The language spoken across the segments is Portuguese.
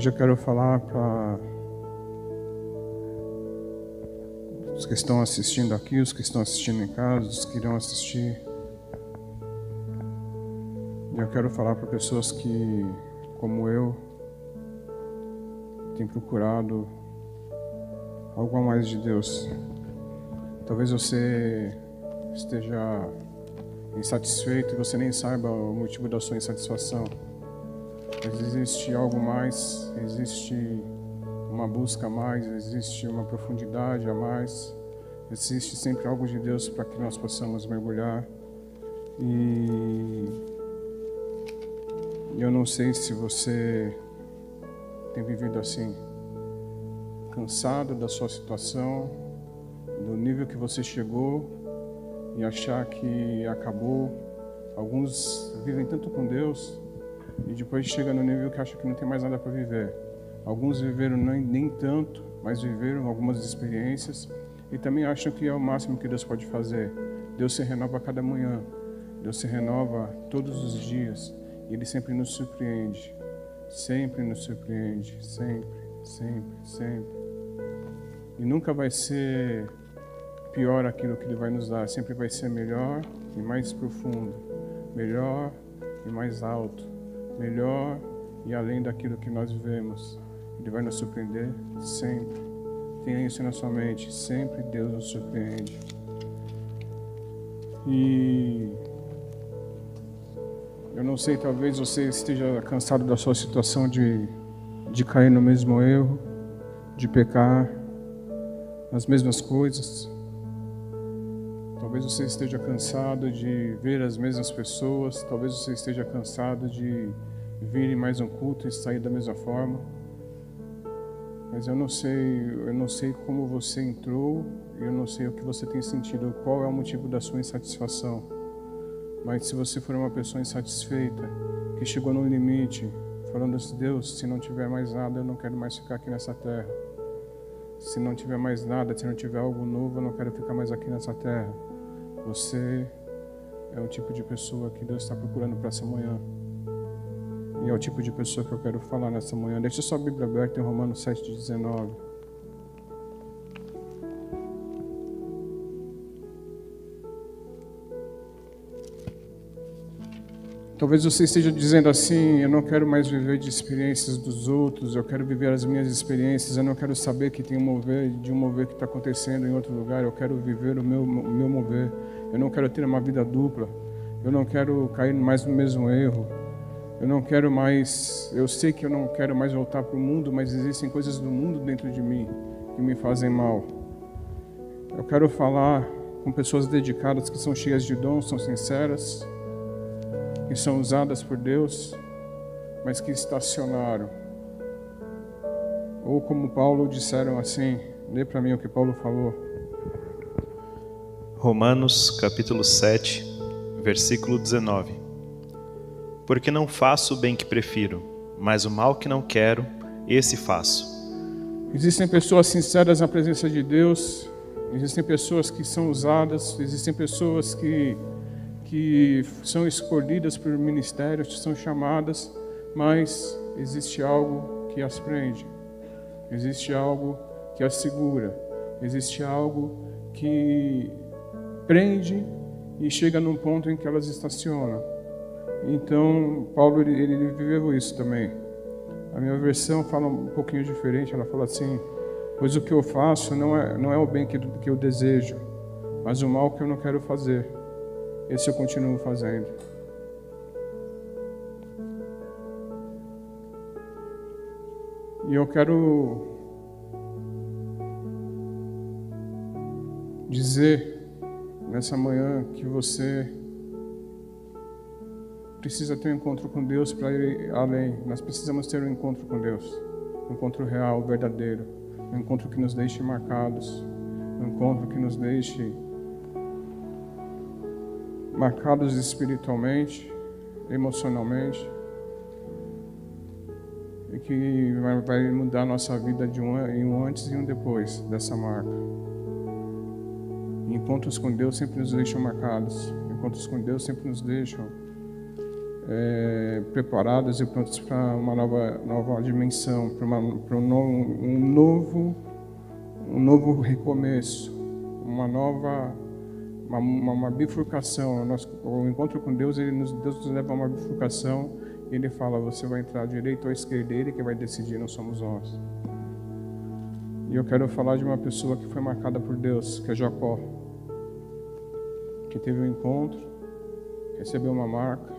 Hoje eu quero falar para os que estão assistindo aqui, os que estão assistindo em casa, os que irão assistir. Eu quero falar para pessoas que, como eu, têm procurado algo a mais de Deus. Talvez você esteja insatisfeito e você nem saiba o motivo da sua insatisfação. Mas existe algo mais, existe uma busca a mais, existe uma profundidade a mais, existe sempre algo de Deus para que nós possamos mergulhar. E eu não sei se você tem vivido assim, cansado da sua situação, do nível que você chegou e achar que acabou. Alguns vivem tanto com Deus e depois chega no nível que acha que não tem mais nada para viver. Alguns viveram nem, nem tanto, mas viveram algumas experiências e também acham que é o máximo que Deus pode fazer. Deus se renova a cada manhã, Deus se renova todos os dias e Ele sempre nos surpreende. Sempre nos surpreende, sempre, sempre, sempre. E nunca vai ser pior aquilo que Ele vai nos dar, sempre vai ser melhor e mais profundo, melhor e mais alto, melhor e além daquilo que nós vivemos. Ele vai nos surpreender sempre. Tenha isso na sua mente, sempre Deus nos surpreende. E eu não sei, talvez você esteja cansado da sua situação de, de cair no mesmo erro, de pecar nas mesmas coisas. Talvez você esteja cansado de ver as mesmas pessoas, talvez você esteja cansado de vir em mais um culto e sair da mesma forma. Mas eu não sei, eu não sei como você entrou, eu não sei o que você tem sentido, qual é o motivo da sua insatisfação. Mas se você for uma pessoa insatisfeita, que chegou no limite, falando assim, Deus, se não tiver mais nada, eu não quero mais ficar aqui nessa terra. Se não tiver mais nada, se não tiver algo novo, eu não quero ficar mais aqui nessa terra. Você é o tipo de pessoa que Deus está procurando para essa manhã. E é o tipo de pessoa que eu quero falar nessa manhã. Deixa sua Bíblia aberta em Romanos 7, 19. Talvez você esteja dizendo assim: eu não quero mais viver de experiências dos outros, eu quero viver as minhas experiências, eu não quero saber que tem um mover, de um mover que está acontecendo em outro lugar, eu quero viver o meu, o meu mover, eu não quero ter uma vida dupla, eu não quero cair mais no mesmo erro, eu não quero mais, eu sei que eu não quero mais voltar para o mundo, mas existem coisas do mundo dentro de mim que me fazem mal. Eu quero falar com pessoas dedicadas que são cheias de dons, são sinceras que são usadas por Deus, mas que estacionaram. Ou como Paulo disseram assim, lê para mim o que Paulo falou. Romanos capítulo 7, versículo 19. Porque não faço o bem que prefiro, mas o mal que não quero, esse faço. Existem pessoas sinceras na presença de Deus, existem pessoas que são usadas, existem pessoas que que são escolhidas por ministérios, são chamadas, mas existe algo que as prende, existe algo que as segura, existe algo que prende e chega num ponto em que elas estacionam. Então, Paulo ele, ele viveu isso também. A minha versão fala um pouquinho diferente, ela fala assim: Pois o que eu faço não é, não é o bem que, que eu desejo, mas o mal que eu não quero fazer esse eu continuo fazendo. E eu quero dizer nessa manhã que você precisa ter um encontro com Deus para ir além. Nós precisamos ter um encontro com Deus, um encontro real, verdadeiro, um encontro que nos deixe marcados, um encontro que nos deixe marcados espiritualmente, emocionalmente, e que vai mudar a nossa vida de um, um antes e um depois dessa marca. Encontros com Deus sempre nos deixam marcados. Encontros com Deus sempre nos deixam é, preparados e prontos para uma nova, nova dimensão, para, um, novo, um, novo, um novo recomeço, uma nova uma, uma, uma bifurcação. Nosso, o encontro com Deus, ele nos, Deus nos leva a uma bifurcação e Ele fala: você vai entrar à direita ou à esquerda, Ele que vai decidir, não somos nós. E eu quero falar de uma pessoa que foi marcada por Deus, que é Jacó, que teve um encontro, recebeu uma marca,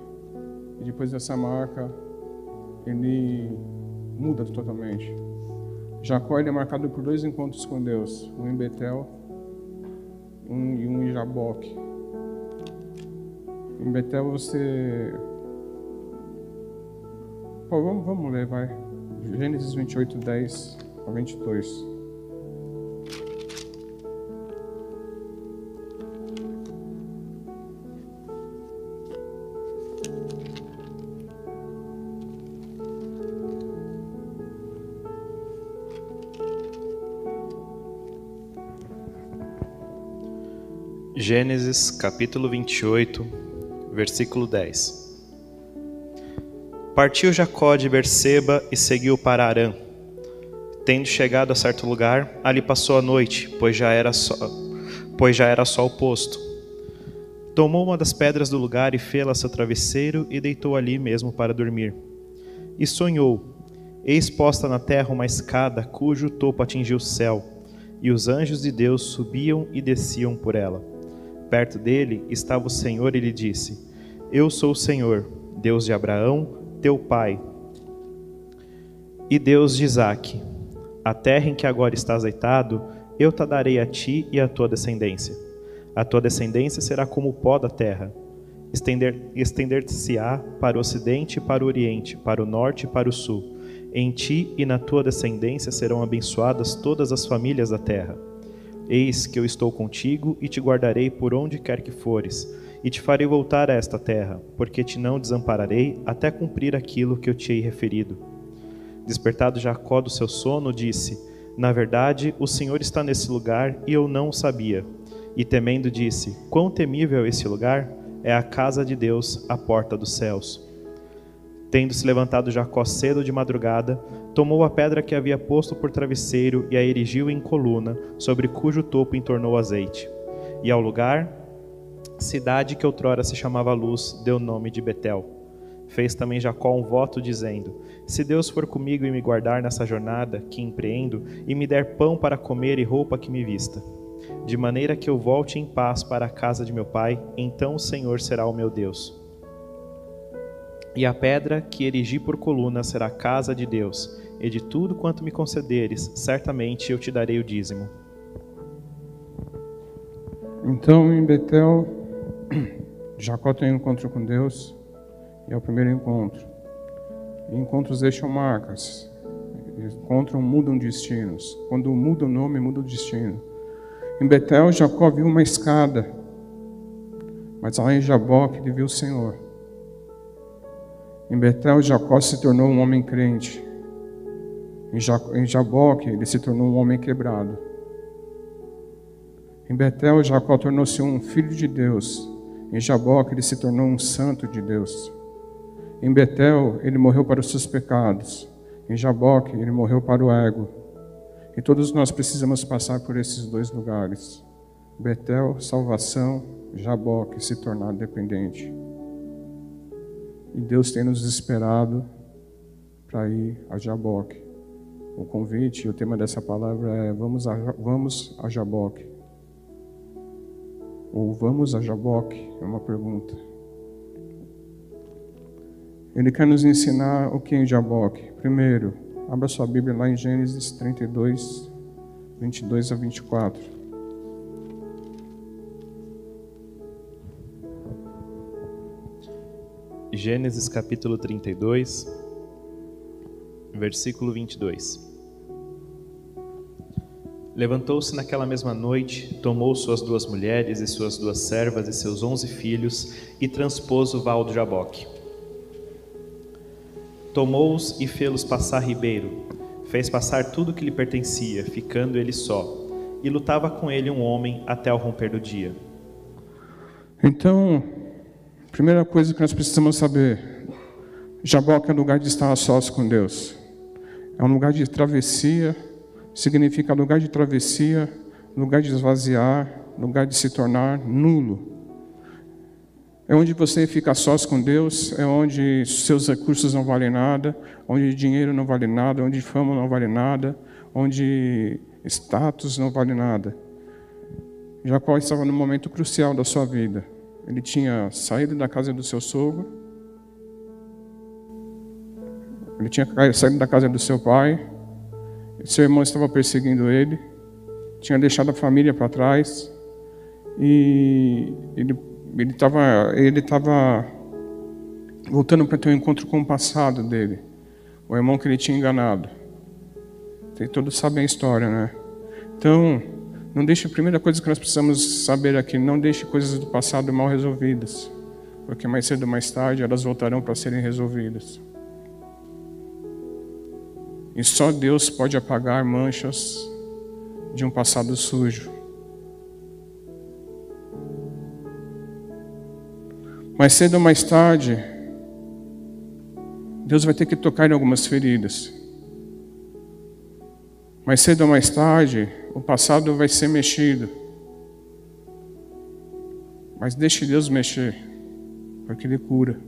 e depois dessa marca, ele muda totalmente. Jacó ele é marcado por dois encontros com Deus, um em Betel um, e um em Jaboque. Em Betel você. Pô, vamos, vamos ler, vai. Gênesis 28, 10 a 22. Gênesis capítulo 28, versículo 10. Partiu Jacó de Berseba e seguiu para Arã. Tendo chegado a certo lugar, ali passou a noite, pois já era só, pois já era sol posto. Tomou uma das pedras do lugar e fê-la seu travesseiro e deitou ali mesmo para dormir. E sonhou: eis posta na terra uma escada cujo topo atingia o céu, e os anjos de Deus subiam e desciam por ela perto dele estava o Senhor e lhe disse: Eu sou o Senhor, Deus de Abraão, teu pai, e Deus de Isaque. A terra em que agora estás deitado, eu te darei a ti e à tua descendência. A tua descendência será como o pó da terra. Estender-se-á para o ocidente e para o oriente, para o norte e para o sul. Em ti e na tua descendência serão abençoadas todas as famílias da terra. Eis que eu estou contigo e te guardarei por onde quer que fores, e te farei voltar a esta terra, porque te não desampararei até cumprir aquilo que eu te hei referido. Despertado Jacó do seu sono, disse: Na verdade, o Senhor está nesse lugar e eu não o sabia. E temendo, disse: Quão temível é esse lugar? É a casa de Deus, a porta dos céus. Tendo se levantado Jacó cedo de madrugada, tomou a pedra que havia posto por travesseiro e a erigiu em coluna, sobre cujo topo entornou azeite. E ao lugar, cidade que outrora se chamava Luz, deu nome de Betel. Fez também Jacó um voto, dizendo: Se Deus for comigo e me guardar nessa jornada que empreendo, e me der pão para comer e roupa que me vista, de maneira que eu volte em paz para a casa de meu pai, então o Senhor será o meu Deus e a pedra que erigi por coluna será a casa de Deus, e de tudo quanto me concederes, certamente eu te darei o dízimo. Então, em Betel, Jacó tem um encontro com Deus, e é o primeiro encontro. E encontros deixam marcas. Encontros mudam destinos. Quando muda o nome, muda o destino. Em Betel, Jacó viu uma escada, mas lá em Jaboque ele viu o Senhor. Em Betel, Jacó se tornou um homem crente. Em Jaboque, ele se tornou um homem quebrado. Em Betel, Jacó tornou-se um filho de Deus. Em Jaboque, ele se tornou um santo de Deus. Em Betel, ele morreu para os seus pecados. Em Jaboque, ele morreu para o ego. E todos nós precisamos passar por esses dois lugares. Betel, salvação, Jaboque, se tornar dependente. E Deus tem nos esperado para ir a Jaboque. O convite, o tema dessa palavra é vamos a, vamos a Jaboque. Ou vamos a Jaboque? É uma pergunta. Ele quer nos ensinar o que é Jaboque. Primeiro, abra sua Bíblia lá em Gênesis 32, 22 a 24. Gênesis capítulo 32, versículo 22. Levantou-se naquela mesma noite, tomou suas duas mulheres e suas duas servas e seus onze filhos e transpôs o val do Jaboque. Tomou-os e fê-los passar ribeiro, fez passar tudo que lhe pertencia, ficando ele só, e lutava com ele um homem até ao romper do dia. Então, Primeira coisa que nós precisamos saber: Jaboque é lugar de estar a sós com Deus. É um lugar de travessia, significa lugar de travessia, lugar de esvaziar, lugar de se tornar nulo. É onde você fica sós com Deus, é onde seus recursos não valem nada, onde dinheiro não vale nada, onde fama não vale nada, onde status não vale nada. Jacó estava num momento crucial da sua vida. Ele tinha saído da casa do seu sogro, ele tinha saído da casa do seu pai, seu irmão estava perseguindo ele, tinha deixado a família para trás. E ele estava ele tava voltando para ter um encontro com o passado dele, o irmão que ele tinha enganado. Todos sabem a história, né? Então, não deixe a primeira coisa que nós precisamos saber aqui, não deixe coisas do passado mal resolvidas, porque mais cedo ou mais tarde elas voltarão para serem resolvidas. E só Deus pode apagar manchas de um passado sujo. Mais cedo ou mais tarde, Deus vai ter que tocar em algumas feridas. Mais cedo ou mais tarde, o passado vai ser mexido. Mas deixe Deus mexer, porque Ele cura.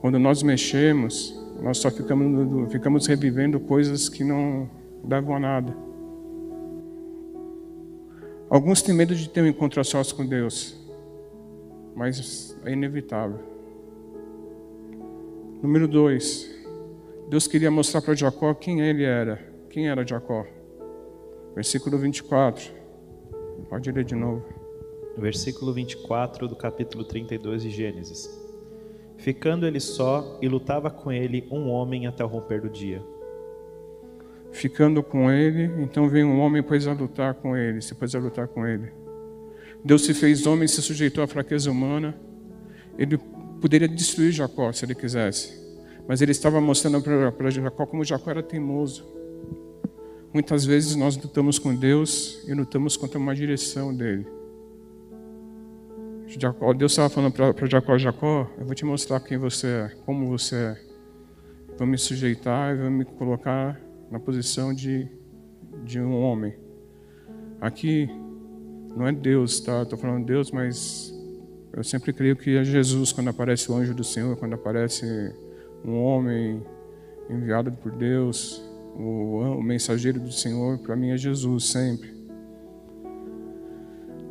Quando nós mexemos, nós só ficamos, ficamos revivendo coisas que não davam a nada. Alguns têm medo de ter um encontro a sós com Deus, mas é inevitável. Número dois, Deus queria mostrar para Jacó quem ele era. Quem era Jacó? Versículo 24. Pode ler de novo. Versículo 24 do capítulo 32 de Gênesis. Ficando ele só, e lutava com ele um homem até o romper do dia. Ficando com ele, então veio um homem pôs a lutar com ele, se pôs a lutar com ele. Deus se fez homem, se sujeitou à fraqueza humana. Ele poderia destruir Jacó se ele quisesse, mas ele estava mostrando para Jacó como Jacó era teimoso. Muitas vezes nós lutamos com Deus e lutamos contra uma direção dele. Deus estava falando para Jacó, Jacó, eu vou te mostrar quem você é, como você é. Vou me sujeitar e vou me colocar na posição de, de um homem. Aqui não é Deus, tá? Estou falando Deus, mas eu sempre creio que é Jesus quando aparece o anjo do Senhor, quando aparece um homem enviado por Deus, o, o mensageiro do Senhor, para mim é Jesus sempre.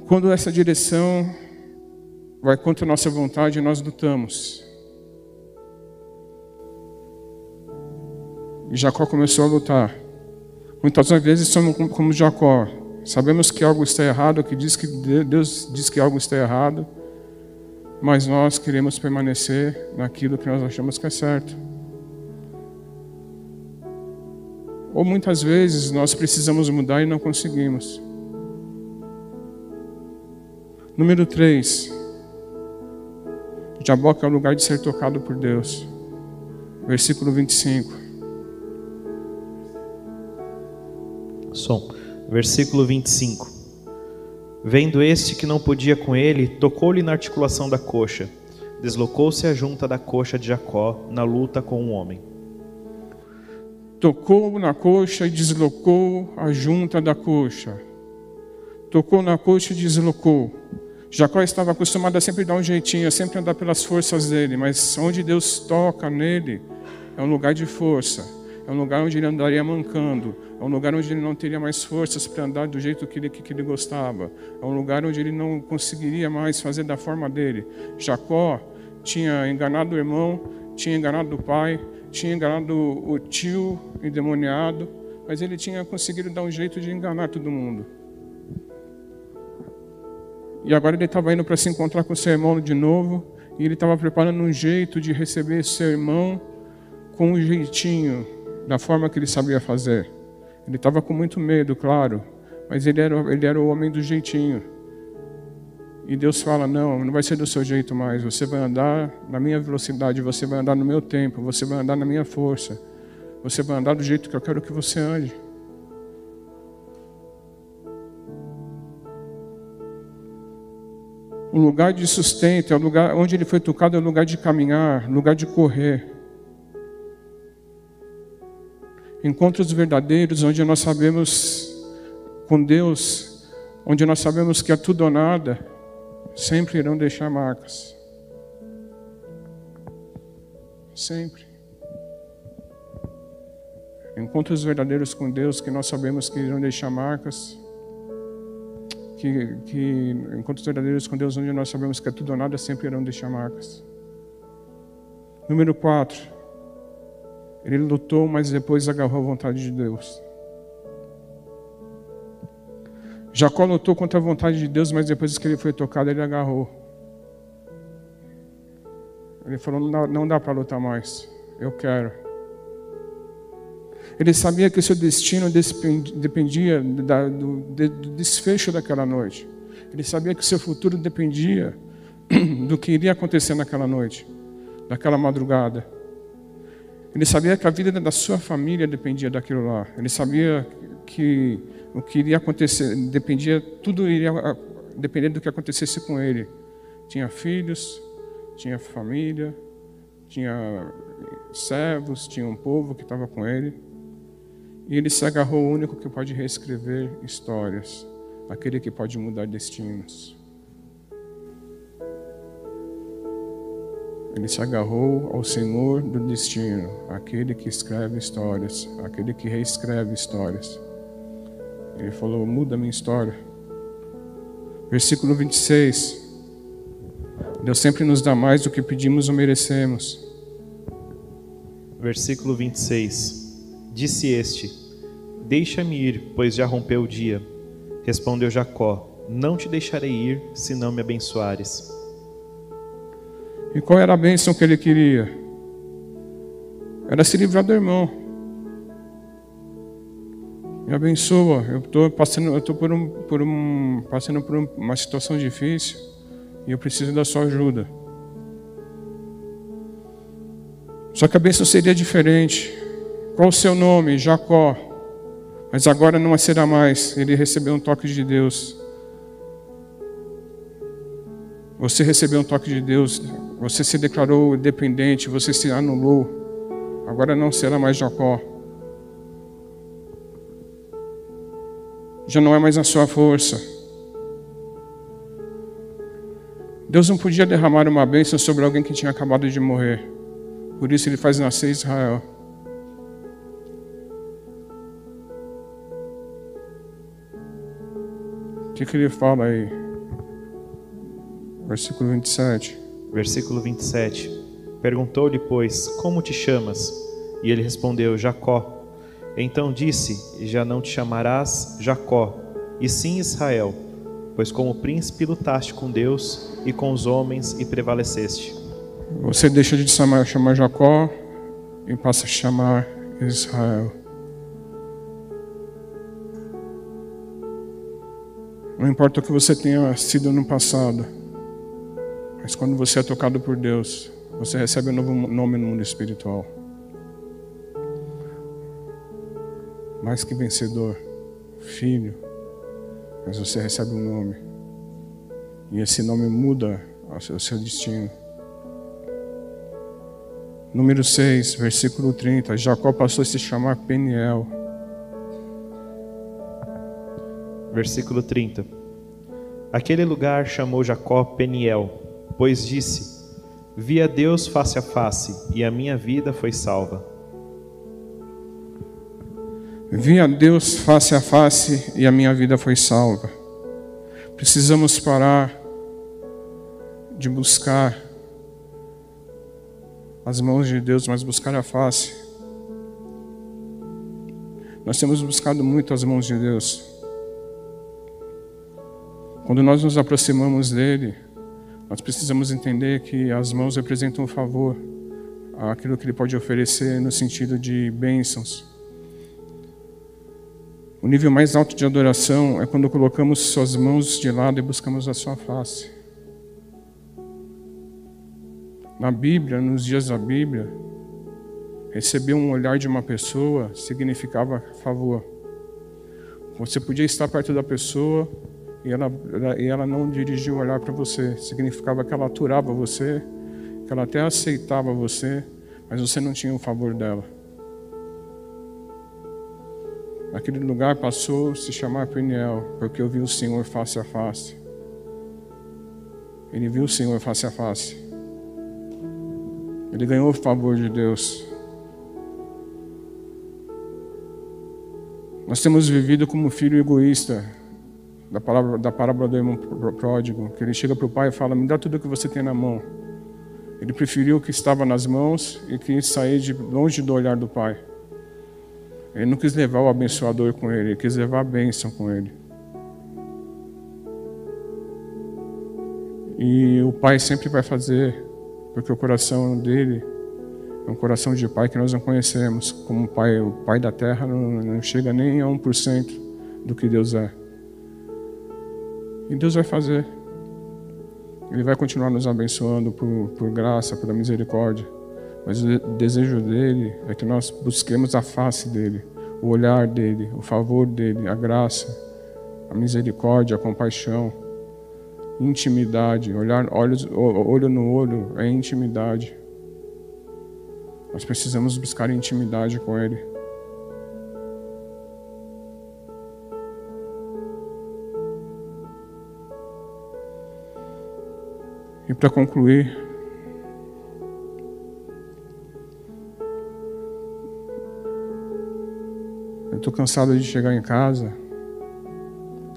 Quando essa direção vai contra a nossa vontade, nós lutamos. Jacó começou a lutar. Muitas vezes somos como Jacó. Sabemos que algo está errado, que diz que Deus diz que algo está errado, mas nós queremos permanecer naquilo que nós achamos que é certo. Ou muitas vezes nós precisamos mudar e não conseguimos. Número 3. Jaboque é o lugar de ser tocado por Deus. Versículo 25. Som. Versículo 25. Vendo este que não podia com ele, tocou-lhe na articulação da coxa. Deslocou-se a junta da coxa de Jacó na luta com um homem. Tocou na coxa e deslocou a junta da coxa. Tocou na coxa e deslocou. Jacó estava acostumado a sempre dar um jeitinho, a sempre andar pelas forças dele, mas onde Deus toca nele é um lugar de força, é um lugar onde ele andaria mancando, é um lugar onde ele não teria mais forças para andar do jeito que ele, que ele gostava, é um lugar onde ele não conseguiria mais fazer da forma dele. Jacó tinha enganado o irmão, tinha enganado o pai, tinha enganado o tio endemoniado, mas ele tinha conseguido dar um jeito de enganar todo mundo. E agora ele estava indo para se encontrar com seu irmão de novo. E ele estava preparando um jeito de receber seu irmão com um jeitinho, da forma que ele sabia fazer. Ele estava com muito medo, claro, mas ele era, ele era o homem do jeitinho. E Deus fala: Não, não vai ser do seu jeito mais. Você vai andar na minha velocidade, você vai andar no meu tempo, você vai andar na minha força, você vai andar do jeito que eu quero que você ande. O lugar de sustento, é o lugar onde ele foi tocado, é o lugar de caminhar, lugar de correr. Encontros verdadeiros onde nós sabemos com Deus, onde nós sabemos que é tudo ou nada, sempre irão deixar marcas. Sempre. Encontros verdadeiros com Deus que nós sabemos que irão deixar marcas. Que, que encontros verdadeiros com Deus onde nós sabemos que é tudo ou nada sempre irão deixar marcas. Número 4. Ele lutou, mas depois agarrou a vontade de Deus. Jacó lutou contra a vontade de Deus, mas depois que ele foi tocado, ele agarrou. Ele falou: não dá para lutar mais, eu quero. Ele sabia que o seu destino dependia do, desfecho daquela noite. Ele sabia que o seu futuro dependia do que iria acontecer naquela noite, daquela madrugada. Ele sabia que a vida da sua família dependia daquilo lá. Ele sabia que o que iria acontecer dependia, tudo iria depender do que acontecesse com ele. Tinha filhos, tinha família, tinha servos, tinha um povo que estava com ele. E ele se agarrou ao único que pode reescrever histórias, aquele que pode mudar destinos. Ele se agarrou ao Senhor do destino, aquele que escreve histórias, aquele que reescreve histórias. Ele falou: muda minha história. Versículo 26. Deus sempre nos dá mais do que pedimos ou merecemos. Versículo 26. Disse este: Deixa-me ir, pois já rompeu o dia. Respondeu Jacó: Não te deixarei ir, se não me abençoares. E qual era a bênção que ele queria? Era se livrar do irmão. Me abençoa. Eu estou passando, eu tô por um, por um, passando por uma situação difícil e eu preciso da sua ajuda. Só que a bênção seria diferente. Qual o seu nome? Jacó. Mas agora não será mais. Ele recebeu um toque de Deus. Você recebeu um toque de Deus. Você se declarou dependente. Você se anulou. Agora não será mais Jacó. Já não é mais a sua força. Deus não podia derramar uma bênção sobre alguém que tinha acabado de morrer. Por isso ele faz nascer Israel. O que, que ele fala aí? Versículo 27. Versículo 27. Perguntou-lhe, pois, como te chamas? E ele respondeu, Jacó. Então disse: Já não te chamarás Jacó, e sim Israel, pois como príncipe lutaste com Deus e com os homens e prevaleceste. Você deixa de chamar, chamar Jacó e passa a chamar Israel. Não importa o que você tenha sido no passado, mas quando você é tocado por Deus, você recebe um novo nome no mundo espiritual. Mais que vencedor, filho, mas você recebe um nome. E esse nome muda o seu destino. Número 6, versículo 30. Jacó passou a se chamar Peniel. Versículo 30. Aquele lugar chamou Jacó Peniel, pois disse: Vi a Deus face a face, e a minha vida foi salva. Vi a Deus face a face e a minha vida foi salva. Precisamos parar de buscar as mãos de Deus, mas buscar a face. Nós temos buscado muito as mãos de Deus. Quando nós nos aproximamos dele, nós precisamos entender que as mãos representam favor, aquilo que ele pode oferecer no sentido de bênçãos o nível mais alto de adoração é quando colocamos suas mãos de lado e buscamos a sua face. Na Bíblia, nos dias da Bíblia, receber um olhar de uma pessoa significava favor. Você podia estar perto da pessoa e ela, e ela não dirigia o olhar para você. Significava que ela aturava você, que ela até aceitava você, mas você não tinha o favor dela. Aquele lugar passou a se chamar Peniel, porque eu vi o Senhor face a face. Ele viu o Senhor face a face. Ele ganhou o favor de Deus. Nós temos vivido como filho egoísta da, palavra, da parábola do irmão pródigo, que ele chega para o pai e fala: Me dá tudo o que você tem na mão. Ele preferiu o que estava nas mãos e quis sair de longe do olhar do pai. Ele não quis levar o abençoador com ele, ele quis levar a bênção com ele. E o pai sempre vai fazer, porque o coração dele é um coração de pai que nós não conhecemos. Como pai, o pai da terra não, não chega nem a 1% do que Deus é. E Deus vai fazer. Ele vai continuar nos abençoando por, por graça, por misericórdia. Mas o desejo dele é que nós busquemos a face dele, o olhar dele, o favor dele, a graça, a misericórdia, a compaixão, intimidade. Olhar olhos, olho no olho é intimidade. Nós precisamos buscar intimidade com ele. E para concluir, eu estou cansado de chegar em casa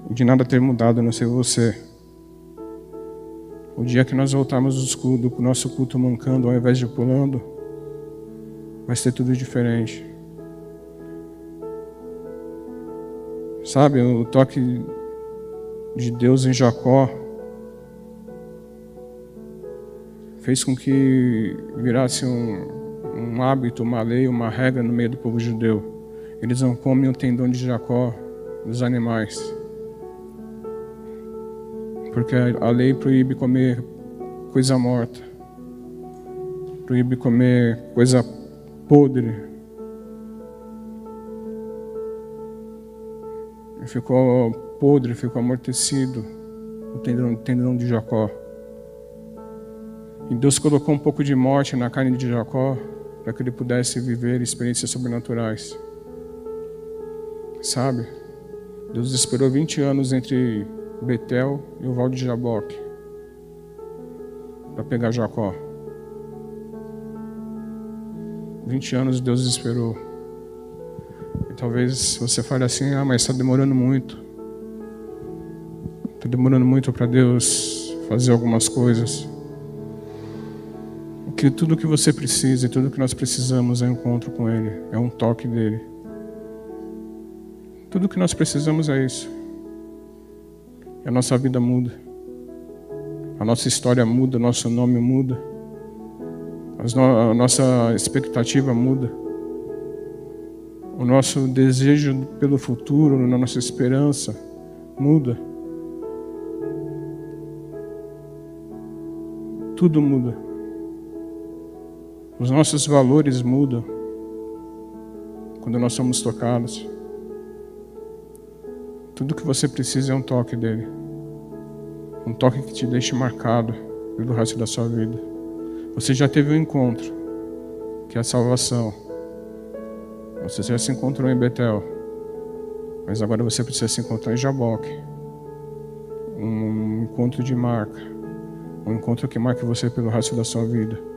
e de nada ter mudado, a não ser você. O dia que nós voltarmos do nosso culto mancando ao invés de pulando, vai ser tudo diferente. Sabe, o toque de Deus em Jacó fez com que virasse um, um hábito, uma lei, uma regra no meio do povo judeu. Eles não comem o tendão de Jacó dos animais. Porque a lei proíbe comer coisa morta. Proíbe comer coisa podre. Ficou podre, ficou amortecido o tendão, tendão de Jacó. E Deus colocou um pouco de morte na carne de Jacó para que ele pudesse viver experiências sobrenaturais. Sabe? Deus esperou 20 anos entre Betel e o Val de Jaboque para pegar Jacó. 20 anos Deus esperou. E talvez você fale assim: ah, mas está demorando muito. Está demorando muito para Deus fazer algumas coisas que tudo que você precisa e tudo que nós precisamos é um encontro com Ele, é um toque dele. Tudo que nós precisamos é isso. E a nossa vida muda. A nossa história muda, nosso nome muda. a nossa expectativa muda. O nosso desejo pelo futuro, a nossa esperança muda. Tudo muda. Os nossos valores mudam quando nós somos tocados. Tudo que você precisa é um toque dele. Um toque que te deixe marcado pelo resto da sua vida. Você já teve um encontro, que é a salvação. Você já se encontrou em Betel. Mas agora você precisa se encontrar em Jaboque. Um encontro de marca. Um encontro que marque você pelo resto da sua vida.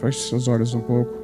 Feche seus olhos um pouco.